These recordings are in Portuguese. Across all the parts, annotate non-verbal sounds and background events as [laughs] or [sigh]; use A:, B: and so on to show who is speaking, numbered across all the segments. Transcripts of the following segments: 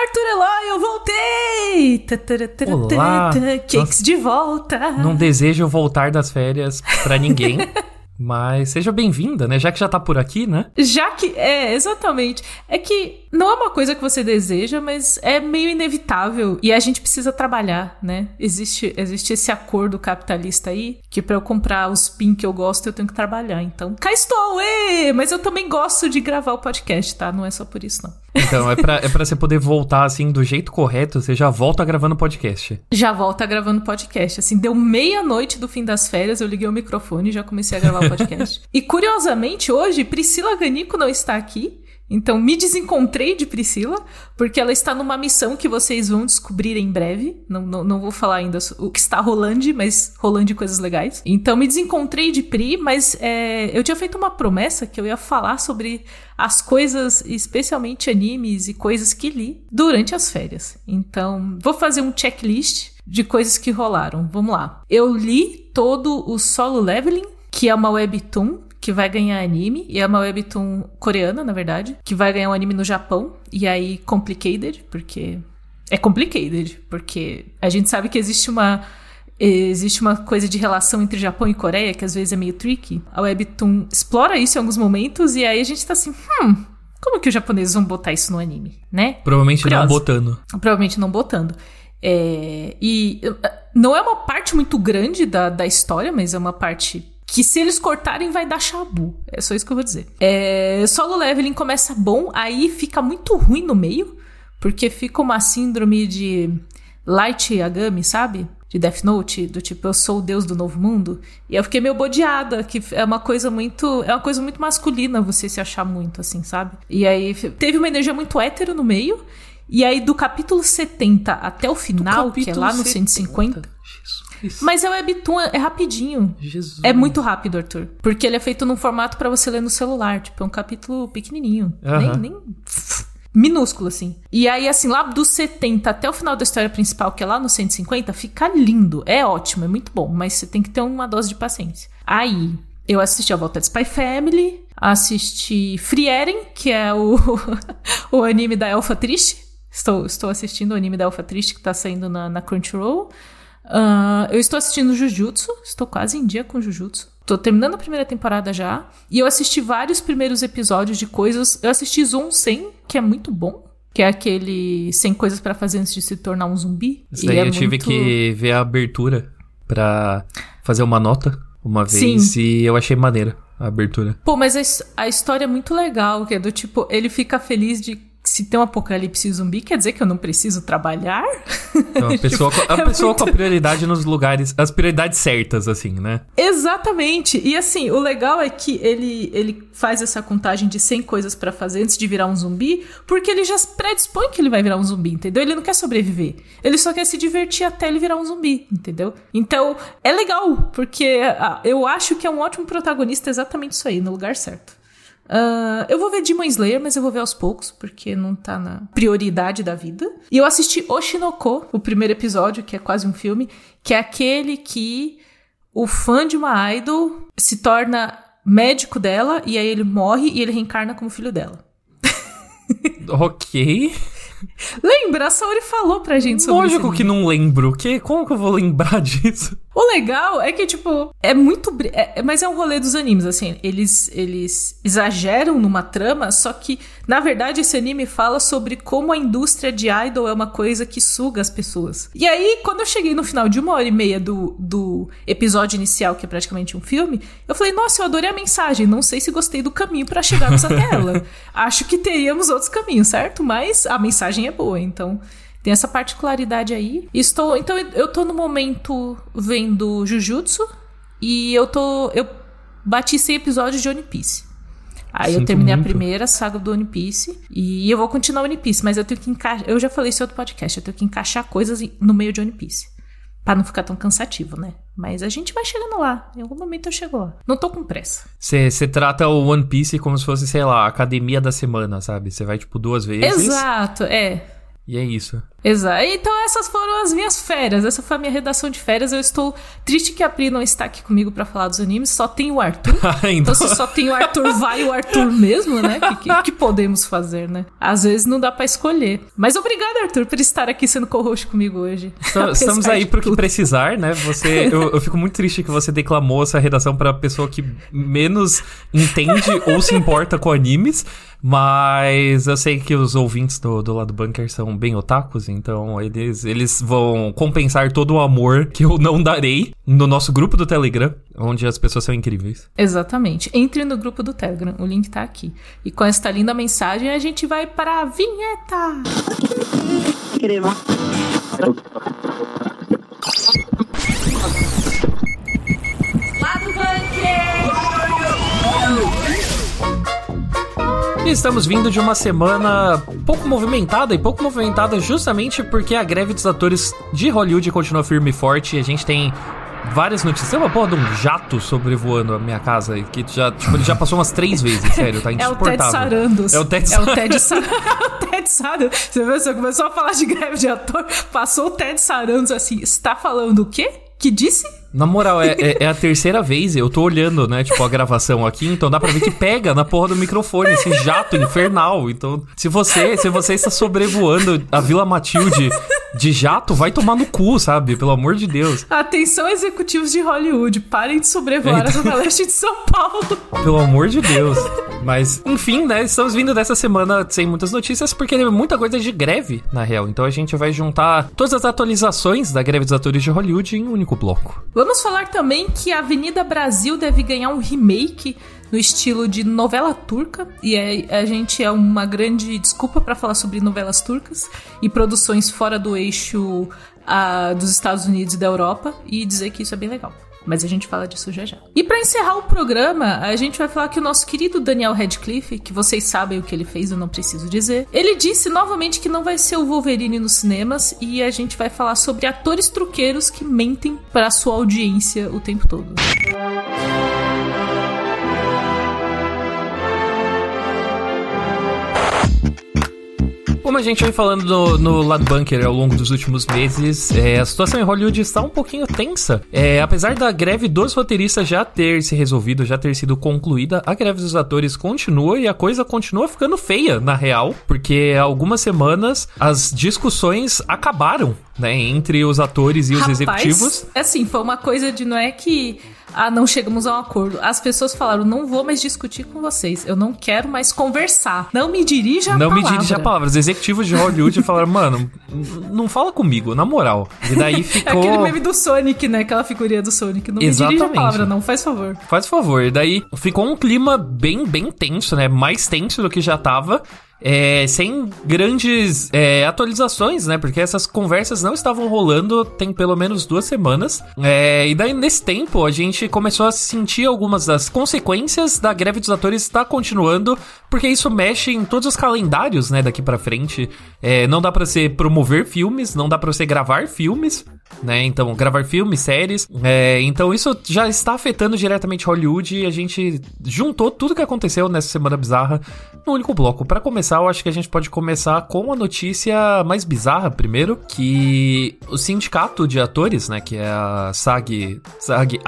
A: Arthur Eloy, eu voltei!
B: Olá!
A: Cakes de volta!
B: Não desejo voltar das férias pra ninguém. [laughs] Mas seja bem-vinda, né? Já que já tá por aqui, né?
A: Já que. É, exatamente. É que não é uma coisa que você deseja, mas é meio inevitável. E a gente precisa trabalhar, né? Existe, existe esse acordo capitalista aí, que para eu comprar os pin que eu gosto, eu tenho que trabalhar. Então, cá estou! Ê! Mas eu também gosto de gravar o podcast, tá? Não é só por isso, não.
B: Então, é pra, é pra você poder voltar, assim, do jeito correto, você já volta gravando podcast.
A: Já volta gravando podcast. Assim, deu meia-noite do fim das férias, eu liguei o microfone e já comecei a gravar o podcast. [laughs] e curiosamente, hoje, Priscila Ganico não está aqui. Então, me desencontrei de Priscila, porque ela está numa missão que vocês vão descobrir em breve. Não, não, não vou falar ainda o que está rolando, mas rolando coisas legais. Então, me desencontrei de Pri, mas é, eu tinha feito uma promessa que eu ia falar sobre as coisas, especialmente animes e coisas que li durante as férias. Então, vou fazer um checklist de coisas que rolaram. Vamos lá. Eu li todo o Solo Leveling, que é uma webtoon que vai ganhar anime, e é uma webtoon coreana, na verdade, que vai ganhar um anime no Japão, e aí complicated, porque é complicated, porque a gente sabe que existe uma existe uma coisa de relação entre Japão e Coreia que às vezes é meio tricky. A webtoon explora isso em alguns momentos e aí a gente tá assim, hum, como que os japoneses vão botar isso no anime, né?
B: Provavelmente Curioso. não botando.
A: Provavelmente não botando. É, e não é uma parte muito grande da, da história, mas é uma parte que se eles cortarem vai dar chabu. É só isso que eu vou dizer. É, solo leveling começa bom, aí fica muito ruim no meio, porque fica uma síndrome de Light Yagami, sabe? De Death Note, do tipo, eu sou o deus do novo mundo. E eu fiquei meio bodeada, que é uma coisa muito. É uma coisa muito masculina você se achar muito, assim, sabe? E aí teve uma energia muito hétero no meio. E aí, do capítulo 70 até o final, que é lá no 70. 150. Jesus. Isso. Mas é webtoon, é rapidinho.
B: Jesus.
A: É muito rápido, Arthur. Porque ele é feito num formato para você ler no celular. Tipo, é um capítulo pequenininho. Nem, nem minúsculo, assim. E aí, assim, lá do 70 até o final da história principal, que é lá no 150, fica lindo. É ótimo, é muito bom. Mas você tem que ter uma dose de paciência. Aí, eu assisti a volta de Spy Family, assisti Frieren, que é o, [laughs] o anime da Elfa Triste. Estou, estou assistindo o anime da Elfa Triste que tá saindo na, na Crunchyroll. Uh, eu estou assistindo Jujutsu, estou quase em dia com Jujutsu. Tô terminando a primeira temporada já. E eu assisti vários primeiros episódios de coisas. Eu assisti Zoom 100, que é muito bom. Que é aquele 100 coisas para fazer antes de se tornar um zumbi.
B: Isso daí é eu tive que ver a abertura pra fazer uma nota uma vez Sim. e eu achei maneira a abertura.
A: Pô, mas a, a história é muito legal, que é do tipo, ele fica feliz de se tem um apocalipse zumbi, quer dizer que eu não preciso trabalhar?
B: Então, a [laughs] pessoa, a é pessoa muito... com a prioridade nos lugares, as prioridades certas, assim, né?
A: Exatamente. E assim, o legal é que ele, ele faz essa contagem de 100 coisas para fazer antes de virar um zumbi, porque ele já predispõe que ele vai virar um zumbi, entendeu? Ele não quer sobreviver. Ele só quer se divertir até ele virar um zumbi, entendeu? Então, é legal, porque ah, eu acho que é um ótimo protagonista exatamente isso aí, no lugar certo. Uh, eu vou ver Demon Slayer, mas eu vou ver aos poucos, porque não tá na prioridade da vida. E eu assisti Oshinoko, o primeiro episódio, que é quase um filme, que é aquele que o fã de uma idol se torna médico dela, e aí ele morre e ele reencarna como filho dela. [laughs]
B: ok.
A: Lembra? A Saori falou pra gente sobre
B: isso. Lógico que não lembro. Que, como que eu vou lembrar [laughs] disso?
A: O legal é que, tipo, é muito. É, mas é um rolê dos animes, assim. Eles, eles exageram numa trama, só que, na verdade, esse anime fala sobre como a indústria de idol é uma coisa que suga as pessoas. E aí, quando eu cheguei no final de uma hora e meia do, do episódio inicial, que é praticamente um filme, eu falei, nossa, eu adorei a mensagem. Não sei se gostei do caminho para chegarmos até ela. [laughs] Acho que teríamos outros caminhos, certo? Mas a mensagem é boa, então. Tem essa particularidade aí. Estou, então eu tô no momento vendo Jujutsu e eu tô eu bati 100 episódios de One Piece. Aí Sinto eu terminei muito. a primeira saga do One Piece e eu vou continuar One Piece, mas eu tenho que encaixar, eu já falei isso em outro podcast, eu tenho que encaixar coisas no meio de One Piece. Pra não ficar tão cansativo, né? Mas a gente vai chegando lá. Em algum momento eu chego lá. Não tô com pressa.
B: Você trata o One Piece como se fosse, sei lá, a academia da semana, sabe? Você vai, tipo, duas vezes.
A: Exato, é.
B: E é isso.
A: Exato. Então essas foram as minhas férias. Essa foi a minha redação de férias. Eu estou triste que a Pri não está aqui comigo para falar dos animes. Só tem o Arthur. [laughs] então... se só tem o Arthur, vai o Arthur mesmo, né? O que, que, que, podemos fazer, né? Às vezes não dá para escolher. Mas obrigado, Arthur, por estar aqui sendo co-host comigo hoje. [laughs]
B: Estamos aí pro que precisar, né? Você, eu, eu, fico muito triste que você declamou essa redação para pessoa que menos entende ou se importa com animes. Mas eu sei que os ouvintes do, do lado bunker são bem otakus, então eles, eles vão compensar todo o amor que eu não darei no nosso grupo do Telegram, onde as pessoas são incríveis.
A: Exatamente. Entre no grupo do Telegram, o link tá aqui. E com esta linda mensagem a gente vai para a vinheta.
B: Lado estamos vindo de uma semana pouco movimentada e pouco movimentada justamente porque a greve dos atores de Hollywood continua firme e forte a gente tem várias notícias. Tem uma porra de um jato sobrevoando a minha casa que já, tipo, ele já passou umas três vezes, sério, tá insuportável.
A: É o Ted Sarandos.
B: É o Ted
A: Sarandos. É o Ted Sarandos. [laughs] Ted Sarandos. Você, viu, você começou a falar de greve de ator, passou o Ted Sarandos assim, está falando o quê? Que disse?
B: Na moral, é, é, é, a terceira vez, eu tô olhando, né, tipo, a gravação aqui, então dá pra ver que pega na porra do microfone, esse jato infernal. Então, se você, se você está sobrevoando a Vila Matilde de jato, vai tomar no cu, sabe? Pelo amor de Deus.
A: Atenção, executivos de Hollywood, parem de sobrevoar a Zona Leste de São Paulo.
B: Pelo amor de Deus. Mas, enfim, né, estamos vindo dessa semana sem muitas notícias, porque tem muita coisa de greve, na real. Então a gente vai juntar todas as atualizações da greve dos atores de Hollywood em um único bloco.
A: Vamos falar também que a Avenida Brasil deve ganhar um remake no estilo de novela turca e é, a gente é uma grande desculpa para falar sobre novelas turcas e produções fora do eixo uh, dos Estados Unidos e da Europa e dizer que isso é bem legal. Mas a gente fala disso já já. E para encerrar o programa, a gente vai falar que o nosso querido Daniel Radcliffe, que vocês sabem o que ele fez, eu não preciso dizer, ele disse novamente que não vai ser o Wolverine nos cinemas e a gente vai falar sobre atores truqueiros que mentem para sua audiência o tempo todo. Música
B: Como a gente vem falando no, no lado bunker ao longo dos últimos meses, é, a situação em Hollywood está um pouquinho tensa. É, apesar da greve dos roteiristas já ter se resolvido, já ter sido concluída, a greve dos atores continua e a coisa continua ficando feia, na real, porque há algumas semanas as discussões acabaram, né, entre os atores e os
A: Rapaz,
B: executivos.
A: É assim, foi uma coisa de não é que ah, não chegamos a um acordo. As pessoas falaram, não vou mais discutir com vocês, eu não quero mais conversar. Não me dirija a
B: não
A: palavra.
B: Não me dirija a palavra. Os executivos de Hollywood [laughs] falaram, mano, não fala comigo, na moral. E daí ficou... [laughs] É
A: aquele meme do Sonic, né? Aquela figurinha do Sonic. Não Exatamente. me dirija a palavra, não, faz favor.
B: Faz favor. E daí ficou um clima bem, bem tenso, né? Mais tenso do que já tava é, sem grandes é, atualizações, né? Porque essas conversas não estavam rolando tem pelo menos duas semanas. É, e daí, nesse tempo, a gente começou a sentir algumas das consequências da greve dos atores estar continuando, porque isso mexe em todos os calendários, né? Daqui para frente. É, não dá para você promover filmes, não dá para você gravar filmes, né? Então, gravar filmes, séries. É, então, isso já está afetando diretamente Hollywood e a gente juntou tudo que aconteceu nessa semana bizarra no único bloco. Para começar, eu acho que a gente pode começar com a notícia mais bizarra primeiro, que o sindicato de atores, né, que é a SAG, SAG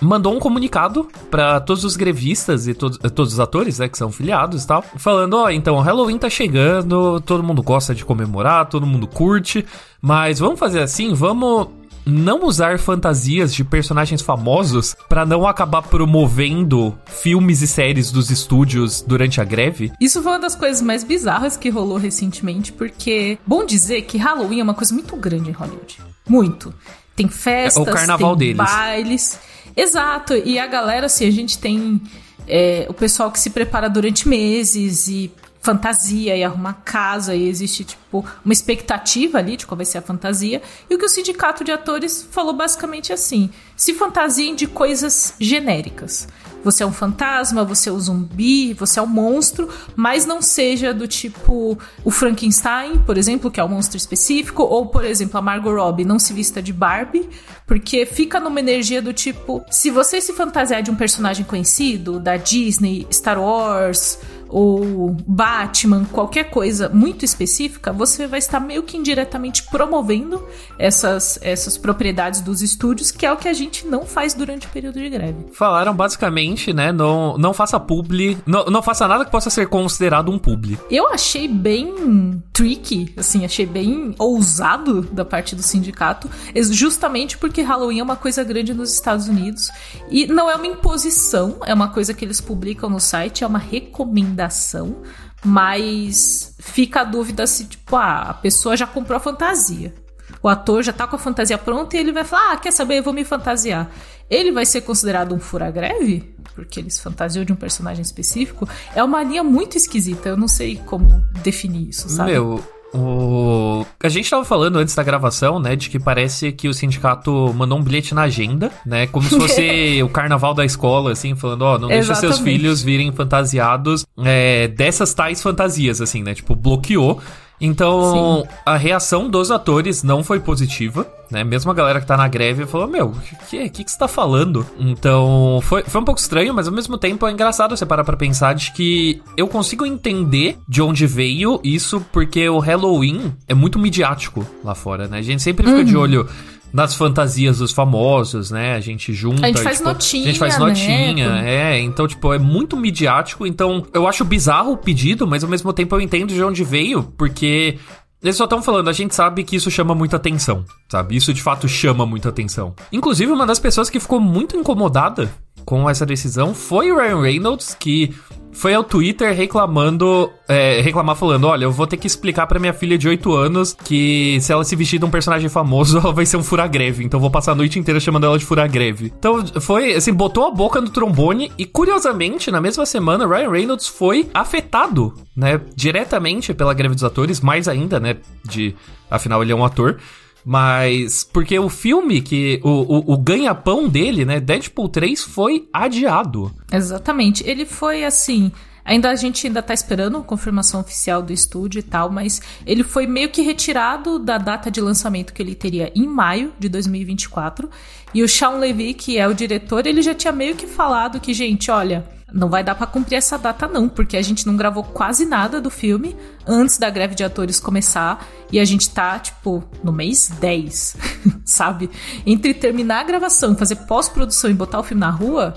B: mandou um comunicado para todos os grevistas e todos, todos os atores, né, que são filiados e tal, falando, ó, oh, então, Halloween tá chegando, todo mundo gosta de comemorar, todo mundo curte, mas vamos fazer assim, vamos não usar fantasias de personagens famosos para não acabar promovendo filmes e séries dos estúdios durante a greve?
A: Isso foi uma das coisas mais bizarras que rolou recentemente, porque bom dizer que Halloween é uma coisa muito grande em Hollywood. Muito. Tem festas, é o carnaval tem deles. bailes. Exato. E a galera, assim, a gente tem é, o pessoal que se prepara durante meses e fantasia e arrumar casa e existe tipo uma expectativa ali de qual vai ser a fantasia. E o que o sindicato de atores falou basicamente assim: se fantasiem de coisas genéricas. Você é um fantasma, você é um zumbi, você é um monstro, mas não seja do tipo o Frankenstein, por exemplo, que é um monstro específico, ou por exemplo, a Margot Robbie não se vista de Barbie, porque fica numa energia do tipo, se você se fantasiar de um personagem conhecido, da Disney, Star Wars, ou Batman, qualquer coisa muito específica, você vai estar meio que indiretamente promovendo essas, essas propriedades dos estúdios, que é o que a gente não faz durante o período de greve.
B: Falaram basicamente, né? Não, não faça publi, não, não faça nada que possa ser considerado um publi.
A: Eu achei bem tricky, assim, achei bem ousado da parte do sindicato, justamente porque Halloween é uma coisa grande nos Estados Unidos e não é uma imposição, é uma coisa que eles publicam no site, é uma recomendação, mas fica a dúvida se, tipo, ah, a pessoa já comprou a fantasia. O ator já tá com a fantasia pronta e ele vai falar: Ah, quer saber? Eu vou me fantasiar. Ele vai ser considerado um fura-greve? Porque eles fantasiam de um personagem específico? É uma linha muito esquisita. Eu não sei como definir isso, sabe?
B: Meu, o... A gente tava falando antes da gravação, né, de que parece que o sindicato mandou um bilhete na agenda, né, como se fosse [laughs] o carnaval da escola, assim, falando, ó, oh, não deixa seus filhos virem fantasiados é, dessas tais fantasias, assim, né, tipo, bloqueou. Então, Sim. a reação dos atores não foi positiva, né? Mesmo a galera que tá na greve falou: Meu, o que, que, que, você tá falando? Então, foi, foi um pouco estranho, mas ao mesmo tempo é engraçado você parar pra pensar de que eu consigo entender de onde veio isso, porque o Halloween é muito midiático lá fora, né? A gente sempre fica uhum. de olho nas fantasias dos famosos, né? A gente junta.
A: A gente faz tipo, notinha.
B: A gente faz notinha, né? é. Então, tipo, é muito midiático. Então, eu acho bizarro o pedido, mas ao mesmo tempo eu entendo de onde veio, porque eles só estão falando, a gente sabe que isso chama muita atenção, sabe? Isso de fato chama muita atenção. Inclusive, uma das pessoas que ficou muito incomodada com essa decisão foi o Ryan Reynolds, que foi ao Twitter reclamando, é, reclamar falando, olha, eu vou ter que explicar para minha filha de 8 anos que se ela se vestir de um personagem famoso, [laughs] ela vai ser um fura-greve, então vou passar a noite inteira chamando ela de fura-greve. Então, foi, assim, botou a boca no trombone e, curiosamente, na mesma semana, Ryan Reynolds foi afetado, né, diretamente pela greve dos atores, mais ainda, né, de, afinal ele é um ator, mas porque o filme que. O, o, o ganha-pão dele, né? Deadpool 3 foi adiado.
A: Exatamente. Ele foi assim. Ainda a gente ainda tá esperando a confirmação oficial do estúdio e tal, mas ele foi meio que retirado da data de lançamento que ele teria em maio de 2024. E o Sean Levy, que é o diretor, ele já tinha meio que falado que, gente, olha, não vai dar para cumprir essa data não, porque a gente não gravou quase nada do filme antes da greve de atores começar e a gente tá, tipo, no mês 10, [laughs] sabe? Entre terminar a gravação, fazer pós-produção e botar o filme na rua,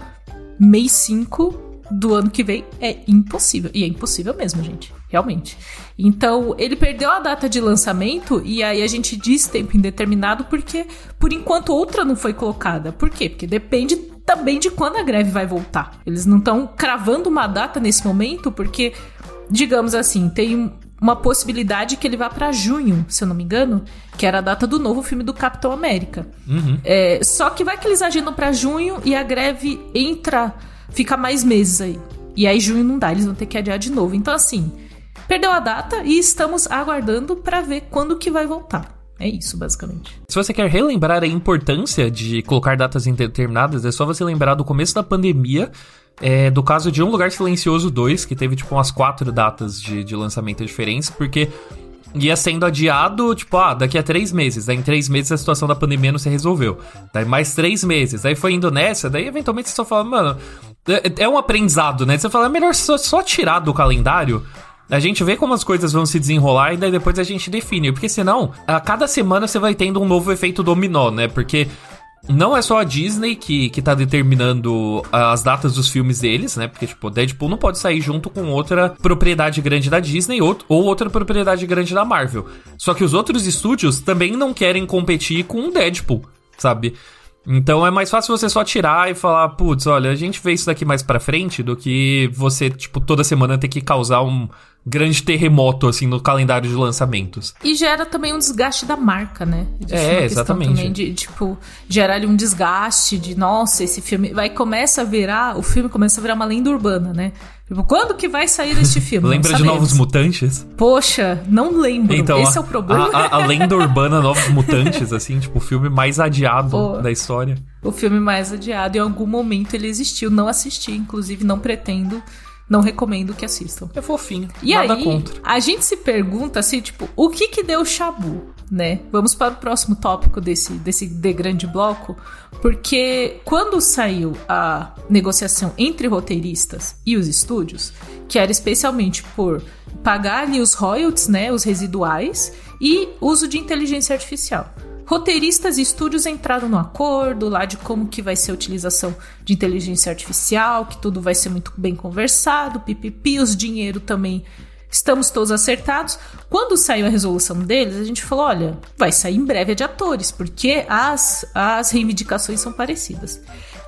A: mês 5 do ano que vem é impossível. E é impossível mesmo, gente. Realmente. Então, ele perdeu a data de lançamento e aí a gente diz tempo indeterminado porque, por enquanto, outra não foi colocada. Por quê? Porque depende também de quando a greve vai voltar. Eles não estão cravando uma data nesse momento porque, digamos assim, tem uma possibilidade que ele vá para junho, se eu não me engano, que era a data do novo filme do Capitão América. Uhum. É, só que vai que eles agendam para junho e a greve entra, fica mais meses aí. E aí junho não dá, eles vão ter que adiar de novo. Então assim, perdeu a data e estamos aguardando para ver quando que vai voltar. É isso, basicamente.
B: Se você quer relembrar a importância de colocar datas indeterminadas, é só você lembrar do começo da pandemia, é, do caso de Um Lugar Silencioso 2, que teve, tipo, umas quatro datas de, de lançamento diferentes, porque ia sendo adiado, tipo, ah, daqui a três meses. Daí em três meses a situação da pandemia não se resolveu. Daí mais três meses. Daí foi indo nessa, daí eventualmente você só fala, mano, é, é um aprendizado, né? Você fala, é melhor só, só tirar do calendário a gente vê como as coisas vão se desenrolar e daí depois a gente define. Porque senão, a cada semana você vai tendo um novo efeito dominó, né? Porque não é só a Disney que, que tá determinando as datas dos filmes deles, né? Porque, tipo, Deadpool não pode sair junto com outra propriedade grande da Disney ou, ou outra propriedade grande da Marvel. Só que os outros estúdios também não querem competir com o Deadpool, sabe? Então é mais fácil você só tirar e falar, putz, olha, a gente vê isso daqui mais pra frente do que você, tipo, toda semana ter que causar um grande terremoto, assim, no calendário de lançamentos.
A: E gera também um desgaste da marca, né?
B: é, exatamente.
A: Também de, tipo, gerar ali um desgaste de, nossa, esse filme... Vai, começa a virar... O filme começa a virar uma lenda urbana, né? Tipo, quando que vai sair este [laughs] filme?
B: Lembra de Novos Mutantes?
A: Poxa, não lembro. Então, Esse a, é o problema.
B: A, a, a, lenda [laughs] urbana Novos Mutantes, assim, tipo, o filme mais adiado Pô, da história.
A: O filme mais adiado. Em algum momento ele existiu. Não assisti, inclusive não pretendo Não recomendo que assistam.
B: É fofinho.
A: E
B: nada
A: aí,
B: contra.
A: a gente se pergunta assim, tipo, o que que deu chabu, né? Vamos para o próximo tópico desse, desse de grande bloco, porque quando saiu a negociação entre roteiristas e os estúdios, que era especialmente por pagar ali os royalties, né, os residuais, e uso de inteligência artificial. Roteiristas e estúdios entraram no acordo lá de como que vai ser a utilização de inteligência artificial, que tudo vai ser muito bem conversado, pipipi, os dinheiro também estamos todos acertados. Quando saiu a resolução deles, a gente falou: olha, vai sair em breve a de atores, porque as, as reivindicações são parecidas.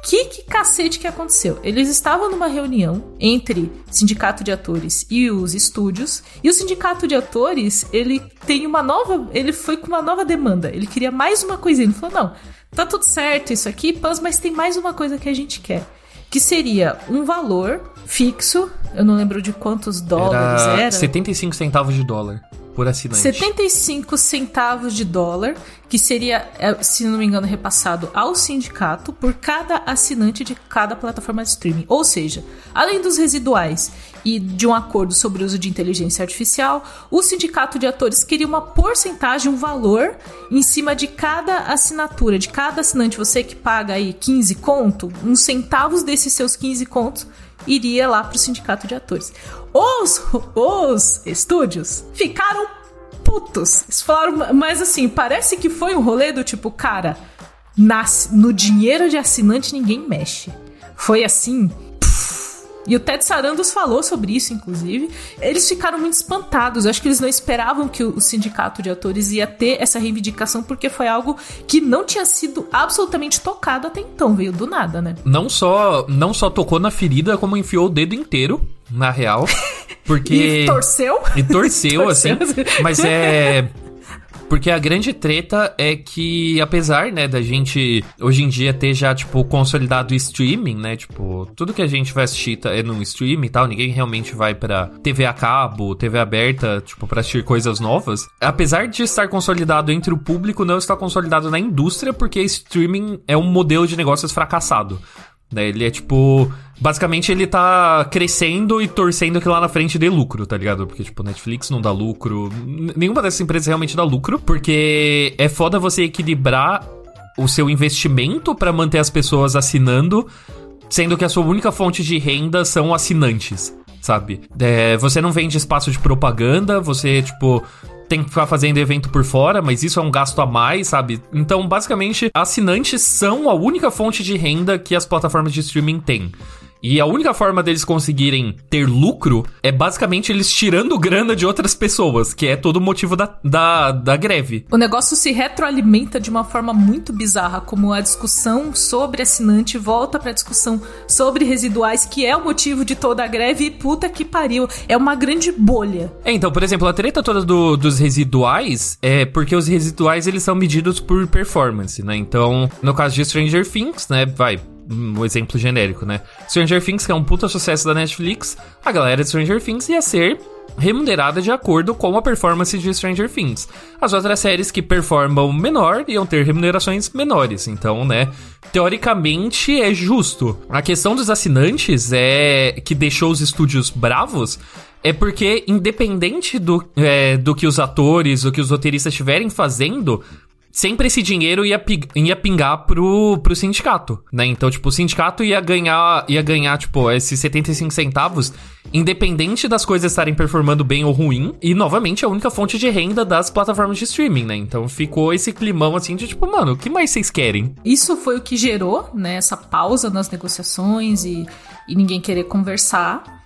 A: Que, que cacete que aconteceu? Eles estavam numa reunião entre sindicato de atores e os estúdios, e o sindicato de atores, ele tem uma nova, ele foi com uma nova demanda. Ele queria mais uma coisinha. Ele falou: "Não, tá tudo certo isso aqui, Pans, mas tem mais uma coisa que a gente quer, que seria um valor fixo, eu não lembro de quantos dólares
B: Era
A: era.
B: 75 centavos de dólar por assinante.
A: 75 centavos de dólar, que seria, é, se não me engano, repassado ao sindicato por cada assinante de cada plataforma de streaming. Ou seja, além dos residuais e de um acordo sobre o uso de inteligência artificial, o sindicato de atores queria uma porcentagem, um valor em cima de cada assinatura, de cada assinante. Você que paga aí 15 conto, uns centavos desses seus 15 contos iria lá pro sindicato de atores. Os, os estúdios ficaram putos. Eles falaram, mas assim, parece que foi um rolê do tipo, cara, nas, no dinheiro de assinante ninguém mexe. Foi assim. E o Ted Sarandos falou sobre isso, inclusive. Eles ficaram muito espantados. Eu acho que eles não esperavam que o sindicato de atores ia ter essa reivindicação, porque foi algo que não tinha sido absolutamente tocado até então. Veio do nada, né?
B: Não só, não só tocou na ferida, como enfiou o dedo inteiro, na real. [laughs] Porque.
A: E torceu.
B: E torceu, [laughs]
A: Torceu.
B: assim. Mas é. Porque a grande treta é que, apesar, né, da gente hoje em dia ter já, tipo, consolidado o streaming, né? Tipo, tudo que a gente vai assistir tá- é no streaming e tal, ninguém realmente vai pra TV a cabo, TV aberta, tipo, pra assistir coisas novas. Apesar de estar consolidado entre o público, não está consolidado na indústria, porque streaming é um modelo de negócios fracassado. Né, ele é tipo. Basicamente, ele tá crescendo e torcendo que lá na frente dê lucro, tá ligado? Porque, tipo, Netflix não dá lucro. Nenhuma dessas empresas realmente dá lucro. Porque é foda você equilibrar o seu investimento pra manter as pessoas assinando, sendo que a sua única fonte de renda são assinantes, sabe? É, você não vende espaço de propaganda, você, tipo. Tem que ficar fazendo evento por fora, mas isso é um gasto a mais, sabe? Então, basicamente, assinantes são a única fonte de renda que as plataformas de streaming têm. E a única forma deles conseguirem ter lucro é basicamente eles tirando grana de outras pessoas, que é todo o motivo da, da, da greve.
A: O negócio se retroalimenta de uma forma muito bizarra, como a discussão sobre assinante volta pra discussão sobre residuais, que é o motivo de toda a greve, e puta que pariu. É uma grande bolha.
B: É, então, por exemplo, a treta toda do- dos residuais é porque os residuais eles são medidos por performance, né? Então, no caso de Stranger Things, né, vai, um exemplo genérico, né? Stranger Things, que é um puta sucesso da Netflix, a galera de Stranger Things ia ser remunerada de acordo com a performance de Stranger Things. As outras séries que performam menor iam ter remunerações menores. Então, né, teoricamente é justo. A questão dos assinantes é que deixou os estúdios bravos é porque, independente do, é, do que os atores, do que os roteiristas estiverem fazendo, sempre esse dinheiro ia, ia pingar pro, pro sindicato, né? Então, tipo, o sindicato ia ganhar, ia ganhar, tipo, esses 75 centavos, independente das coisas estarem performando bem ou ruim, e, novamente, a única fonte de renda das plataformas de streaming, né? Então, ficou esse climão, assim, de, tipo, mano, o que mais vocês querem?
A: Isso foi o que gerou né, essa pausa nas negociações e, e ninguém querer conversar.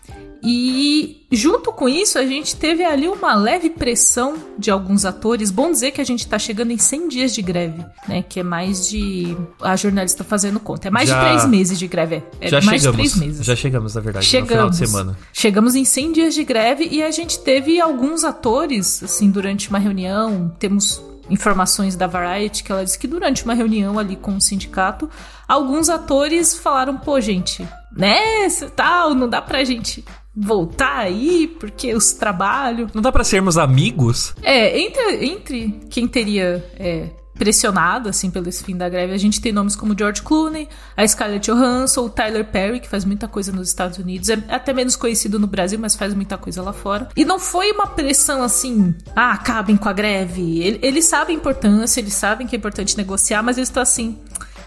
A: E junto com isso, a gente teve ali uma leve pressão de alguns atores. Bom dizer que a gente tá chegando em 100 dias de greve, né? Que é mais de. A jornalista fazendo conta. É mais
B: Já-
A: de três meses de greve. É
B: já
A: mais
B: chegamos,
A: de três meses.
B: já chegamos, na verdade,
A: Chegamos.
B: no final de semana.
A: Chegamos em 100 dias de greve e a gente teve alguns atores, assim, durante uma reunião. Temos informações da Variety que ela disse que durante uma reunião ali com o sindicato, alguns atores falaram: pô, gente, né, tal, não dá pra gente voltar aí porque os trabalhos.
B: Não dá pra sermos amigos?
A: É, entre, entre quem teria é, pressionada, assim, pelo esse fim da greve. A gente tem nomes como George Clooney, a Scarlett Johansson, o Tyler Perry, que faz muita coisa nos Estados Unidos. É até menos conhecido no Brasil, mas faz muita coisa lá fora. E não foi uma pressão assim, ah, acabem com a greve. Eles sabem a importância, eles sabem que é importante negociar, mas eles estão assim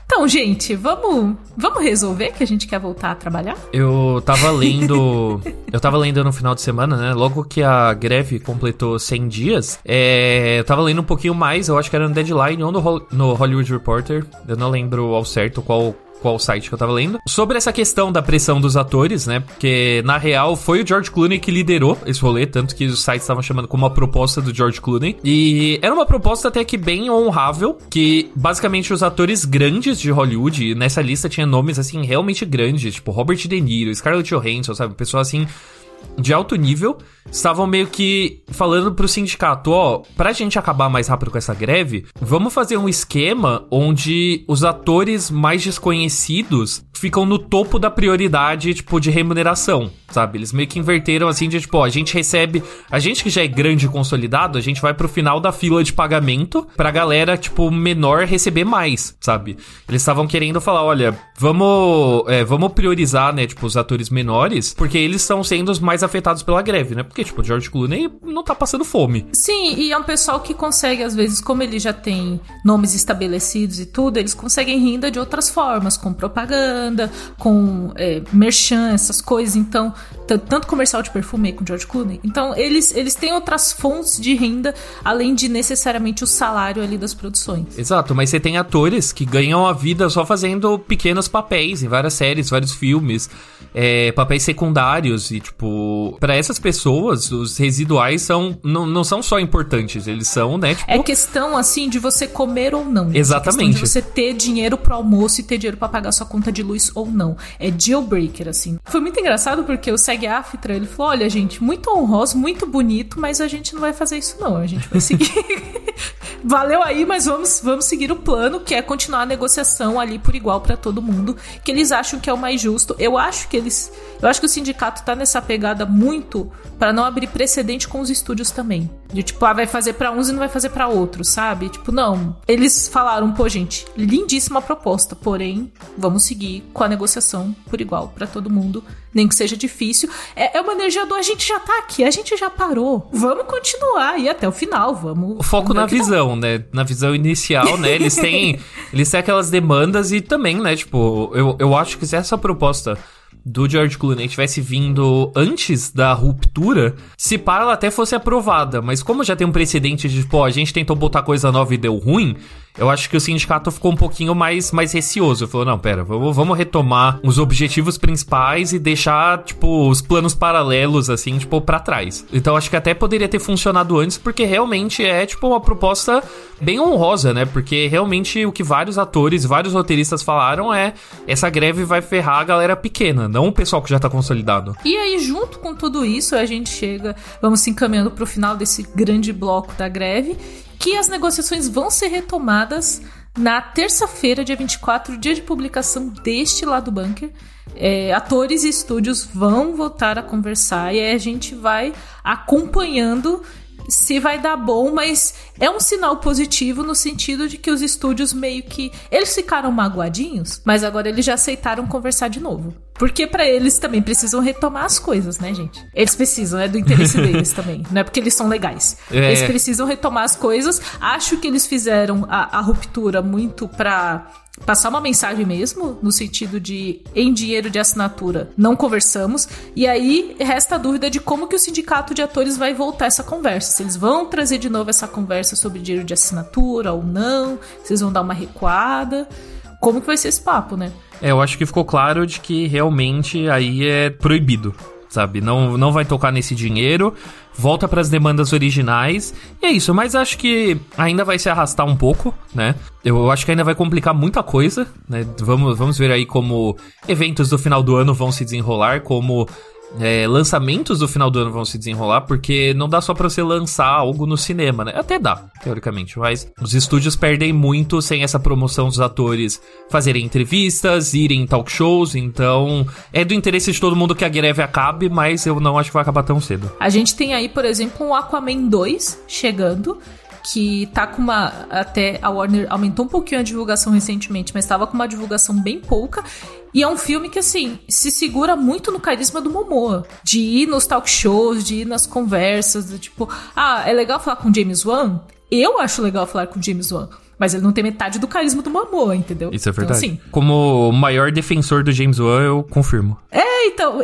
A: então, gente, vamos, vamos resolver que a gente quer voltar a trabalhar?
B: Eu tava lendo. eu tava lendo no final de semana, né? Logo que a greve completou 100 dias, é, eu tava lendo um pouquinho mais, eu acho que era no Deadline ou no, no Hollywood Reporter. Eu não lembro ao certo qual, qual site que eu tava lendo, sobre essa questão da pressão dos atores, né? Porque, na real, foi o George Clooney que liderou esse rolê, tanto que os sites estavam chamando como uma proposta do George Clooney. E era uma proposta até que bem honrável, que basicamente os atores grandes de Hollywood, nessa lista tinha nomes, assim, realmente grandes, tipo Robert De Niro, Scarlett Johansson, sabe? Pessoal, assim, de alto nível estavam meio que falando pro sindicato, ó, pra gente acabar mais rápido com essa greve, vamos fazer um esquema onde os atores mais desconhecidos ficam no topo da prioridade, tipo, de remuneração, sabe? Eles meio que inverteram assim de tipo, ó, a gente recebe, a gente que já é grande e consolidado, a gente vai pro final da fila de pagamento pra galera, tipo, menor receber mais, sabe? Eles estavam querendo falar, olha, vamos, é, vamos priorizar, né, tipo, os atores menores, porque eles estão sendo os mais afetados pela greve, né? Porque, tipo, o George Clooney não tá passando fome.
A: Sim, e é um pessoal que consegue, às vezes, como ele já tem nomes estabelecidos e tudo, eles conseguem renda de outras formas, com propaganda, com é, merchan, essas coisas. Então, tanto comercial de perfume com George Clooney. Então, eles, eles têm outras fontes de renda, além de necessariamente o salário ali das produções.
B: Exato, mas você tem atores que ganham a vida só fazendo pequenos papéis em várias séries, vários filmes, é, papéis secundários. E, tipo, para essas pessoas, os residuais são não, não são só importantes, eles são, né? Tipo...
A: É questão, assim, de você comer ou não.
B: Exatamente.
A: É de você ter dinheiro pro almoço e ter dinheiro para pagar sua conta de luz ou não. É deal breaker, assim. Foi muito engraçado porque o Seg Aftra, ele falou: olha, gente, muito honroso, muito bonito, mas a gente não vai fazer isso, não. A gente vai seguir. [laughs] Valeu aí, mas vamos, vamos seguir o plano, que é continuar a negociação ali por igual para todo mundo, que eles acham que é o mais justo. Eu acho que eles. Eu acho que o sindicato tá nessa pegada muito para não abrir precedente com os estúdios também. De tipo, ah, vai fazer para uns e não vai fazer para outros, sabe? Tipo, não. Eles falaram, pô, gente, lindíssima proposta, porém, vamos seguir com a negociação por igual para todo mundo, nem que seja difícil. É, é uma energia do a gente já tá aqui, a gente já parou. Vamos continuar e até o final, vamos.
B: O foco na visão, né? Na visão inicial, né? Eles têm, [laughs] eles têm aquelas demandas e também, né? Tipo, eu, eu acho que se essa proposta do George Clooney tivesse vindo antes da ruptura, se para ela até fosse aprovada. Mas como já tem um precedente de, pô, a gente tentou botar coisa nova e deu ruim, eu acho que o sindicato ficou um pouquinho mais, mais receoso. Falou, não, pera, vamos, vamos retomar os objetivos principais e deixar, tipo, os planos paralelos, assim, tipo, para trás. Então acho que até poderia ter funcionado antes, porque realmente é, tipo, uma proposta bem honrosa, né? Porque realmente o que vários atores, vários roteiristas falaram é essa greve vai ferrar a galera pequena, não o pessoal que já tá consolidado.
A: E aí, junto com tudo isso, a gente chega, vamos se encaminhando pro final desse grande bloco da greve que as negociações vão ser retomadas na terça-feira, dia 24, dia de publicação deste lado bunker. É, atores e estúdios vão voltar a conversar e aí a gente vai acompanhando se vai dar bom, mas é um sinal positivo no sentido de que os estúdios meio que eles ficaram magoadinhos, mas agora eles já aceitaram conversar de novo. Porque para eles também precisam retomar as coisas, né, gente? Eles precisam, é do interesse [laughs] deles também. Não é porque eles são legais. É. Eles precisam retomar as coisas. Acho que eles fizeram a, a ruptura muito pra passar uma mensagem mesmo, no sentido de em dinheiro de assinatura não conversamos, e aí resta a dúvida de como que o sindicato de atores vai voltar essa conversa, se eles vão trazer de novo essa conversa sobre dinheiro de assinatura ou não, se eles vão dar uma recuada, como que vai ser esse papo, né?
B: É, eu acho que ficou claro de que realmente aí é proibido sabe? Não, não vai tocar nesse dinheiro, volta para as demandas originais. E é isso, mas acho que ainda vai se arrastar um pouco, né? Eu acho que ainda vai complicar muita coisa, né? Vamos, vamos ver aí como eventos do final do ano vão se desenrolar, como é, lançamentos do final do ano vão se desenrolar, porque não dá só pra você lançar algo no cinema, né? Até dá, teoricamente, mas os estúdios perdem muito sem essa promoção dos atores fazerem entrevistas, irem em talk shows, então é do interesse de todo mundo que a greve acabe, mas eu não acho que vai acabar tão cedo.
A: A gente tem aí, por exemplo, um Aquaman 2 chegando que tá com uma. Até a Warner aumentou um pouquinho a divulgação recentemente, mas tava com uma divulgação bem pouca. E é um filme que, assim, se segura muito no carisma do Momoa. De ir nos talk shows, de ir nas conversas, do tipo, ah, é legal falar com James Wan? Eu acho legal falar com James Wan. Mas ele não tem metade do carisma do Momoa, entendeu?
B: Isso é então, verdade. Então, assim, Como o maior defensor do James Wan, eu confirmo.
A: É, então,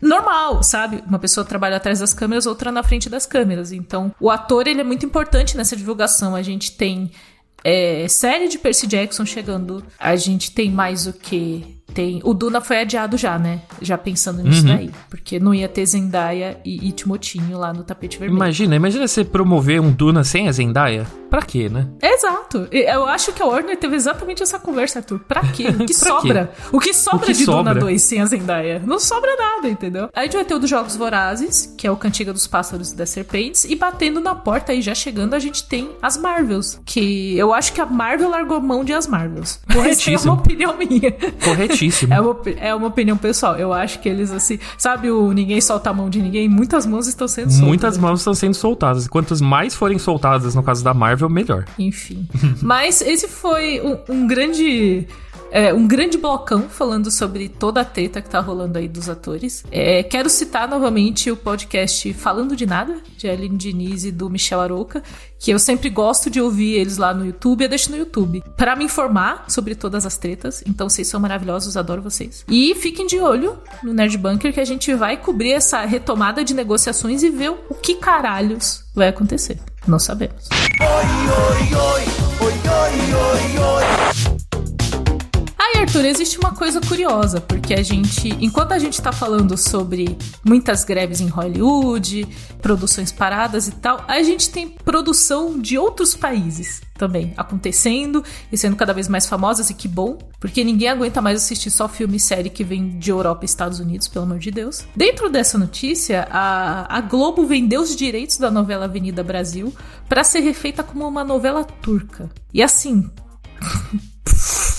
A: normal, sabe? Uma pessoa trabalha atrás das câmeras, outra na frente das câmeras. Então, o ator, ele é muito importante nessa divulgação. A gente tem é, série de Percy Jackson chegando. A gente tem mais o que? Tem. O Duna foi adiado já, né? Já pensando nisso uhum. daí. Porque não ia ter Zendaya e, e Timotinho lá no tapete vermelho.
B: Imagina, imagina você promover um Duna sem a Zendaya. Pra quê, né?
A: Exato. Eu acho que a Warner teve exatamente essa conversa, Arthur. Pra quê? O [laughs] que sobra? Quê? O que sobra o que de sobra? Duna 2 sem a Zendaya? Não sobra nada, entendeu? Aí a gente vai ter o dos Jogos Vorazes, que é o Cantiga dos Pássaros e das Serpentes, e batendo na porta aí, já chegando, a gente tem as Marvels. Que eu acho que a Marvel largou mão de as Marvels. Essa é uma opinião minha.
B: Corretíssimo.
A: É, uma, é uma opinião pessoal. Eu acho que eles, assim, sabe o ninguém solta a mão de ninguém? Muitas mãos estão sendo soltas.
B: Muitas mãos estão sendo soltadas. Quantas mais forem soltadas no caso da Marvel, Marvel, melhor.
A: Enfim. [laughs] Mas esse foi um, um grande é, um grande blocão falando sobre toda a treta que tá rolando aí dos atores. É, quero citar novamente o podcast Falando de Nada, de Aline Diniz e do Michel Aroca, que eu sempre gosto de ouvir eles lá no YouTube, eu deixo no YouTube, para me informar sobre todas as tretas. Então vocês são maravilhosos, adoro vocês. E fiquem de olho no Nerd Bunker que a gente vai cobrir essa retomada de negociações e ver o que caralhos vai acontecer. Não sabemos. Oi, oi, oi, oi, oi, oi, oi. Arthur, existe uma coisa curiosa, porque a gente, enquanto a gente tá falando sobre muitas greves em Hollywood, produções paradas e tal, a gente tem produção de outros países também acontecendo e sendo cada vez mais famosas, e que bom, porque ninguém aguenta mais assistir só filme e série que vem de Europa e Estados Unidos, pelo amor de Deus. Dentro dessa notícia, a, a Globo vendeu os direitos da novela Avenida Brasil para ser refeita como uma novela turca. E assim. [laughs]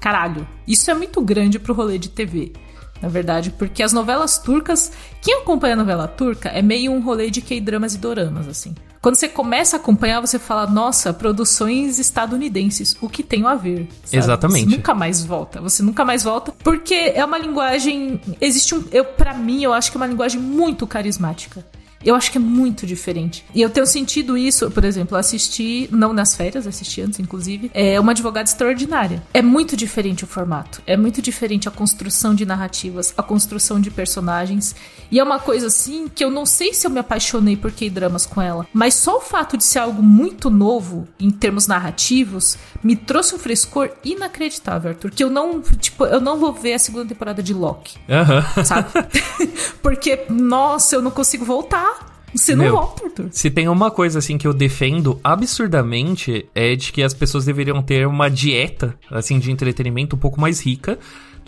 A: Caralho, isso é muito grande pro rolê de TV. Na verdade, porque as novelas turcas, quem acompanha a novela turca é meio um rolê de K-dramas e doramas, assim. Quando você começa a acompanhar, você fala, nossa, produções estadunidenses, o que tem a ver?
B: Sabe? Exatamente.
A: Você nunca mais volta. Você nunca mais volta, porque é uma linguagem. Existe um. Eu, para mim, eu acho que é uma linguagem muito carismática. Eu acho que é muito diferente. E eu tenho sentido isso, por exemplo, assisti, não nas férias, assisti antes, inclusive, é uma advogada extraordinária. É muito diferente o formato. É muito diferente a construção de narrativas, a construção de personagens. E é uma coisa assim que eu não sei se eu me apaixonei por K-dramas com ela, mas só o fato de ser algo muito novo em termos narrativos me trouxe um frescor inacreditável, Arthur. Que eu não, tipo, eu não vou ver a segunda temporada de Loki.
B: Uhum.
A: Sabe? [laughs] [laughs] Porque, nossa, eu não consigo voltar você não Meu, volta, Arthur.
B: Se tem uma coisa assim que eu defendo absurdamente é de que as pessoas deveriam ter uma dieta assim de entretenimento um pouco mais rica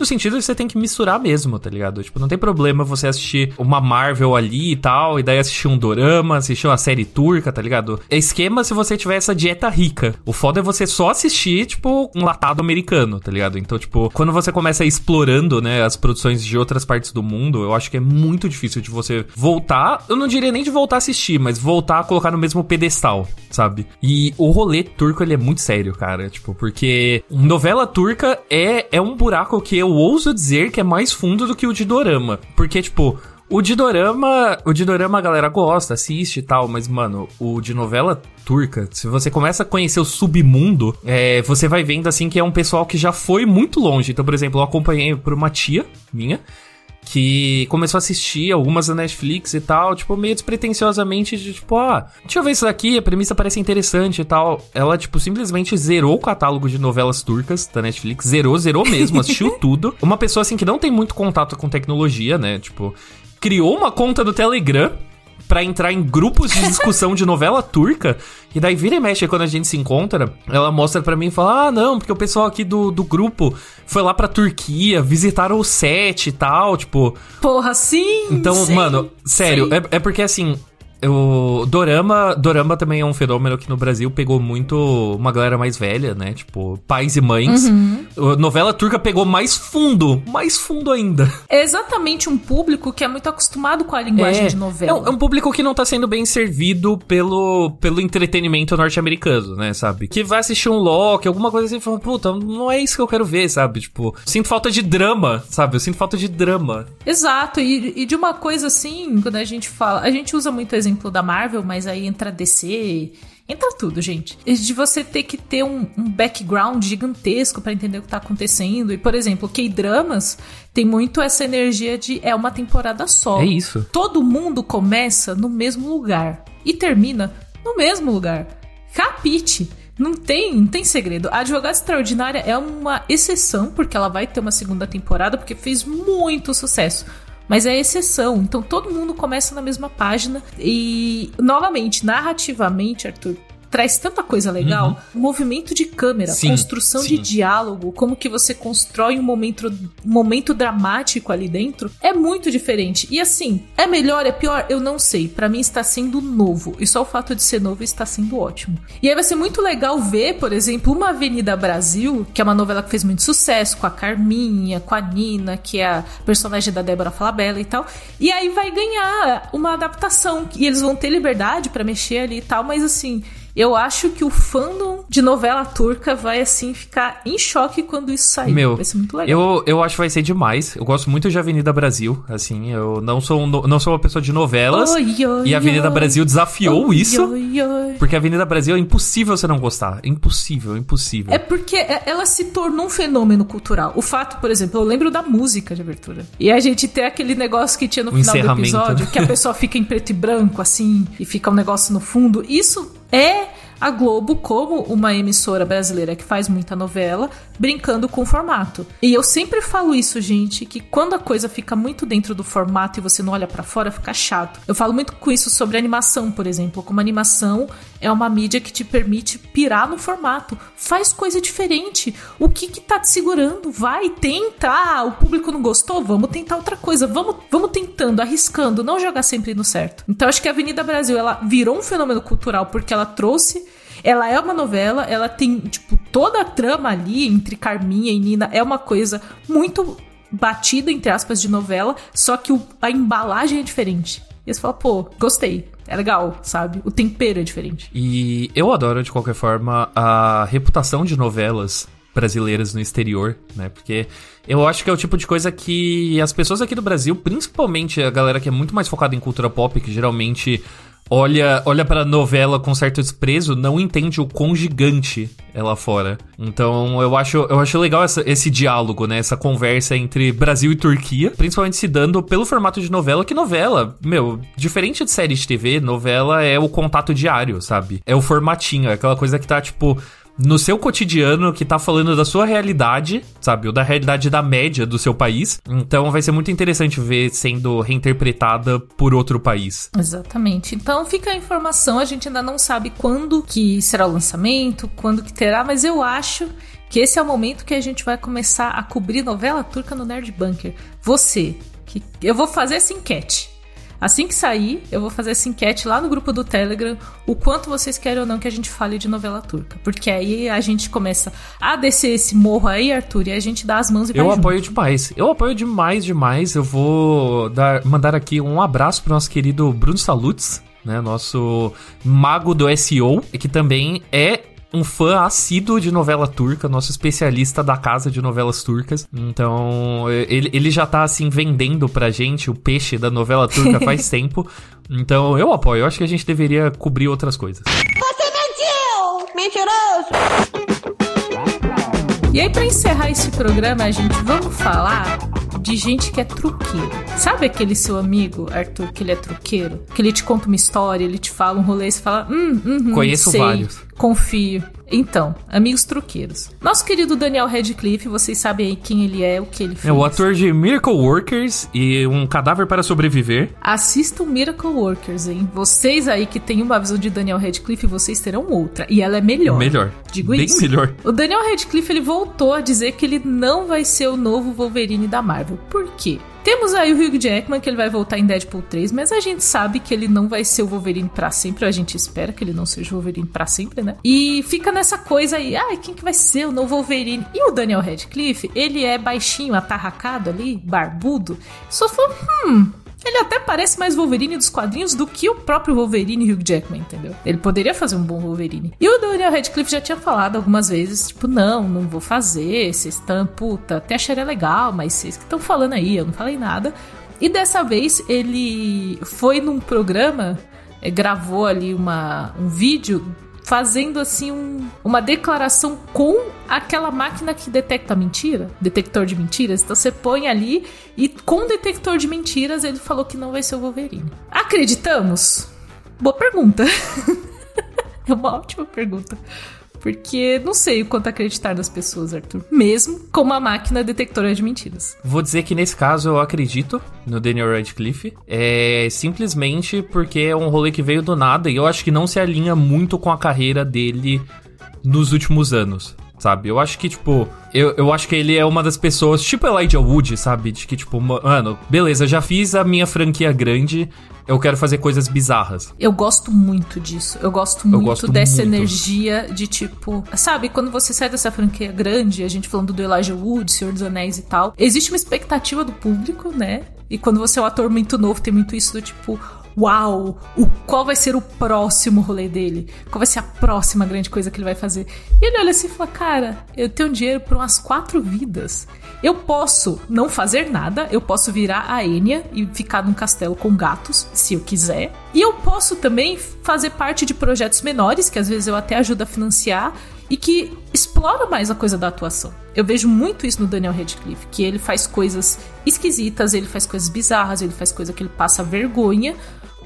B: no sentido de você tem que misturar mesmo, tá ligado? Tipo, não tem problema você assistir uma Marvel ali e tal, e daí assistir um dorama, assistir uma série turca, tá ligado? É esquema se você tiver essa dieta rica. O foda é você só assistir, tipo, um latado americano, tá ligado? Então, tipo, quando você começa explorando, né, as produções de outras partes do mundo, eu acho que é muito difícil de você voltar. Eu não diria nem de voltar a assistir, mas voltar a colocar no mesmo pedestal, sabe? E o rolê turco, ele é muito sério, cara. Tipo, porque novela turca é, é um buraco que eu eu ouso dizer que é mais fundo do que o de Dorama. Porque, tipo, o de Dorama, o de Dorama a galera gosta, assiste e tal, mas, mano, o de novela turca, se você começa a conhecer o submundo, é, você vai vendo, assim, que é um pessoal que já foi muito longe. Então, por exemplo, eu acompanhei por uma tia minha, que começou a assistir algumas da Netflix e tal, tipo, meio despretensiosamente de tipo, ah, deixa eu ver isso daqui, a premissa parece interessante e tal. Ela, tipo, simplesmente zerou o catálogo de novelas turcas da Netflix, zerou, zerou mesmo, [laughs] assistiu tudo. Uma pessoa, assim, que não tem muito contato com tecnologia, né, tipo, criou uma conta do Telegram para entrar em grupos de discussão de novela turca. E daí vira e mexe quando a gente se encontra, ela mostra para mim e fala: "Ah, não, porque o pessoal aqui do, do grupo foi lá pra Turquia, visitaram o set e tal, tipo,
A: porra, sim.
B: Então, sim, mano, sério, é, é porque assim, o Dorama, Dorama também é um fenômeno que no Brasil pegou muito uma galera mais velha, né? Tipo, pais e mães. Uhum. A novela turca pegou mais fundo, mais fundo ainda.
A: É exatamente um público que é muito acostumado com a linguagem
B: é,
A: de novela. É
B: um, é um, público que não tá sendo bem servido pelo, pelo entretenimento norte-americano, né, sabe? Que vai assistir um Loki, alguma coisa assim e fala, puta, não é isso que eu quero ver, sabe? Tipo, sinto falta de drama, sabe? Eu sinto falta de drama.
A: Exato, e, e de uma coisa assim, quando a gente fala. A gente usa muito o exemplo da Marvel, mas aí entra DC. Entra tudo, gente. De você ter que ter um, um background gigantesco para entender o que tá acontecendo. E, por exemplo, K-dramas tem muito essa energia de é uma temporada só.
B: É isso.
A: Todo mundo começa no mesmo lugar e termina no mesmo lugar. Capite. Não tem, não tem segredo. A Advogada Extraordinária é uma exceção, porque ela vai ter uma segunda temporada, porque fez muito sucesso mas é exceção. Então todo mundo começa na mesma página e, novamente, narrativamente, Arthur, traz tanta coisa legal. Uhum. Movimento de câmera, sim, construção sim. de diálogo, como que você constrói um momento, um momento dramático ali dentro, é muito diferente. E assim, é melhor, é pior? Eu não sei. Para mim está sendo novo. E só o fato de ser novo está sendo ótimo. E aí vai ser muito legal ver, por exemplo, uma Avenida Brasil, que é uma novela que fez muito sucesso, com a Carminha, com a Nina, que é a personagem da Débora Falabella e tal. E aí vai ganhar uma adaptação. E eles vão ter liberdade para mexer ali e tal, mas assim eu acho que o fandom de novela turca vai, assim, ficar em choque quando isso sair.
B: Meu, vai ser muito legal. Eu, eu acho que vai ser demais. Eu gosto muito de Avenida Brasil, assim, eu não sou, um, não sou uma pessoa de novelas. Oi, oi, e a Avenida oi. Brasil desafiou isso. Porque a Avenida Brasil é impossível você não gostar. Impossível, impossível.
A: É porque é, ela se tornou um fenômeno cultural. O fato, por exemplo, eu lembro da música de abertura. E a gente tem aquele negócio que tinha no o final do episódio, que a [laughs] pessoa fica em preto e branco, assim, e fica um negócio no fundo. Isso é a Globo como uma emissora brasileira que faz muita novela, brincando com o formato. E eu sempre falo isso, gente, que quando a coisa fica muito dentro do formato e você não olha para fora, fica chato. Eu falo muito com isso sobre animação, por exemplo, como animação é uma mídia que te permite pirar no formato. Faz coisa diferente. O que que tá te segurando? Vai, tenta. Ah, o público não gostou? Vamos tentar outra coisa. Vamos, vamos tentando, arriscando, não jogar sempre no certo. Então acho que a Avenida Brasil ela virou um fenômeno cultural porque ela trouxe ela é uma novela, ela tem, tipo, toda a trama ali entre Carminha e Nina é uma coisa muito batida, entre aspas, de novela, só que o, a embalagem é diferente. E você fala, pô, gostei. É legal, sabe? O tempero é diferente.
B: E eu adoro, de qualquer forma, a reputação de novelas brasileiras no exterior, né? Porque eu acho que é o tipo de coisa que as pessoas aqui do Brasil, principalmente a galera que é muito mais focada em cultura pop, que geralmente olha, olha pra novela com certo desprezo, não entende o quão gigante é lá fora. Então eu acho, eu acho legal essa, esse diálogo, né? Essa conversa entre Brasil e Turquia, principalmente se dando pelo formato de novela, que novela, meu, diferente de série de TV, novela é o contato diário, sabe? É o formatinho, é aquela coisa que tá, tipo, no seu cotidiano que tá falando da sua realidade, sabe? Ou da realidade da média do seu país. Então vai ser muito interessante ver sendo reinterpretada por outro país.
A: Exatamente. Então fica a informação, a gente ainda não sabe quando que será o lançamento, quando que terá, mas eu acho que esse é o momento que a gente vai começar a cobrir novela turca no Nerd Bunker. Você, que eu vou fazer essa enquete. Assim que sair, eu vou fazer essa enquete lá no grupo do Telegram, o quanto vocês querem ou não que a gente fale de novela turca. Porque aí a gente começa a descer esse morro aí, Arthur, e a gente dá as mãos e
B: Eu
A: vai
B: apoio junto. demais. Eu apoio demais, demais. Eu vou dar, mandar aqui um abraço pro nosso querido Bruno Salutes, né, nosso mago do SEO, que também é um fã assíduo de novela turca, nosso especialista da casa de novelas turcas. Então, ele, ele já tá assim vendendo pra gente o peixe da novela turca [laughs] faz tempo. Então, eu apoio. Eu acho que a gente deveria cobrir outras coisas. Você mentiu!
A: Mentiroso! E aí, para encerrar esse programa, gente, vamos falar de gente que é truqueiro. Sabe aquele seu amigo, Arthur, que ele é truqueiro? Que ele te conta uma história, ele te fala um rolê e você fala, hum, hum,
B: Conheço
A: sei,
B: vários.
A: Confio. Então, amigos truqueiros. Nosso querido Daniel Radcliffe, vocês sabem aí quem ele é, o que ele fez.
B: É o ator de Miracle Workers e Um Cadáver para Sobreviver.
A: Assistam Miracle Workers, hein? Vocês aí que têm uma visão de Daniel Radcliffe, vocês terão outra. E ela é melhor.
B: Melhor.
A: Digo
B: Bem
A: isso.
B: melhor.
A: O Daniel Radcliffe, ele voltou a dizer que ele não vai ser o novo Wolverine da Marvel. Por quê? Temos aí o Hugh Jackman, que ele vai voltar em Deadpool 3, mas a gente sabe que ele não vai ser o Wolverine para sempre. A gente espera que ele não seja o Wolverine para sempre, né? E fica nessa coisa aí, ai, ah, quem que vai ser o novo Wolverine? E o Daniel Radcliffe, ele é baixinho, atarracado ali, barbudo. Só falou, hum, ele até parece mais Wolverine dos quadrinhos do que o próprio Wolverine Hugh Jackman, entendeu? Ele poderia fazer um bom Wolverine. E o Daniel Radcliffe já tinha falado algumas vezes, tipo, não, não vou fazer, vocês estão, puta, até acharia legal, mas vocês que estão falando aí, eu não falei nada. E dessa vez ele foi num programa, é, gravou ali uma, um vídeo fazendo assim um, uma declaração com aquela máquina que detecta mentira, detector de mentiras. Então você põe ali e com o detector de mentiras ele falou que não vai ser o Wolverine. Acreditamos? Boa pergunta. [laughs] é uma ótima pergunta. Porque não sei o quanto acreditar nas pessoas, Arthur. Mesmo com uma máquina detectora de mentiras.
B: Vou dizer que nesse caso eu acredito no Daniel Radcliffe. É simplesmente porque é um rolê que veio do nada e eu acho que não se alinha muito com a carreira dele nos últimos anos sabe? Eu acho que, tipo, eu, eu acho que ele é uma das pessoas, tipo Elijah Wood, sabe? De que, tipo, mano, beleza, já fiz a minha franquia grande, eu quero fazer coisas bizarras.
A: Eu gosto muito disso. Eu gosto muito eu gosto dessa muito. energia de tipo. Sabe, quando você sai dessa franquia grande, a gente falando do Elijah Wood, Senhor dos Anéis e tal, existe uma expectativa do público, né? E quando você é um ator muito novo, tem muito isso do tipo uau, o, qual vai ser o próximo rolê dele? Qual vai ser a próxima grande coisa que ele vai fazer? E ele olha assim e fala: Cara, eu tenho dinheiro para umas quatro vidas. Eu posso não fazer nada, eu posso virar a Enya e ficar num castelo com gatos, se eu quiser. E eu posso também fazer parte de projetos menores, que às vezes eu até ajudo a financiar, e que explora mais a coisa da atuação. Eu vejo muito isso no Daniel Radcliffe, que ele faz coisas esquisitas, ele faz coisas bizarras, ele faz coisa que ele passa vergonha,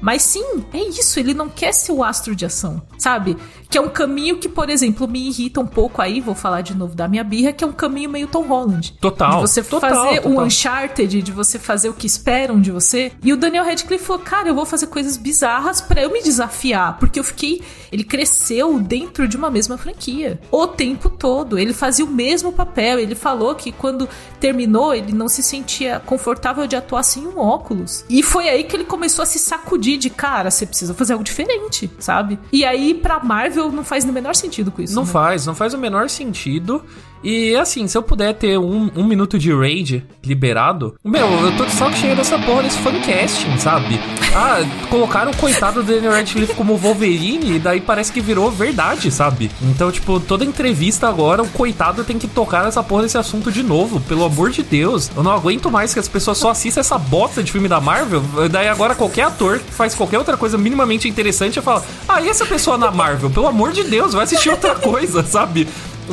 A: mas sim, é isso, ele não quer ser o astro de ação, sabe? Que é um caminho que, por exemplo, me irrita um pouco aí, vou falar de novo da minha birra, que é um caminho meio Tom Holland.
B: Total.
A: De você
B: total,
A: fazer
B: total.
A: o Uncharted, de você fazer o que esperam de você. E o Daniel Radcliffe falou, cara, eu vou fazer coisas bizarras para eu me desafiar, porque eu fiquei... Ele cresceu dentro de uma mesma franquia. O tempo todo. Ele fazia o mesmo papel. Ele falou que quando terminou, ele não se sentia confortável de atuar sem um óculos. E foi aí que ele começou a se sacudir de cara, você precisa fazer algo diferente, sabe? E aí, pra Marvel, não faz no menor sentido com isso.
B: Não
A: né?
B: faz, não faz o menor sentido. E assim, se eu puder ter um, um minuto de raid liberado, meu, eu tô de saco cheio dessa porra desse fancasting, sabe? Ah, colocaram o coitado do Daniel Radcliffe como Wolverine e daí parece que virou verdade, sabe? Então, tipo, toda entrevista agora, o coitado tem que tocar nessa porra desse assunto de novo, pelo amor de Deus. Eu não aguento mais que as pessoas só assistam essa bosta de filme da Marvel. Daí agora qualquer ator que faz qualquer outra coisa minimamente interessante fala: Ah, e essa pessoa na Marvel? Pelo amor de Deus, vai assistir outra coisa, [laughs] sabe?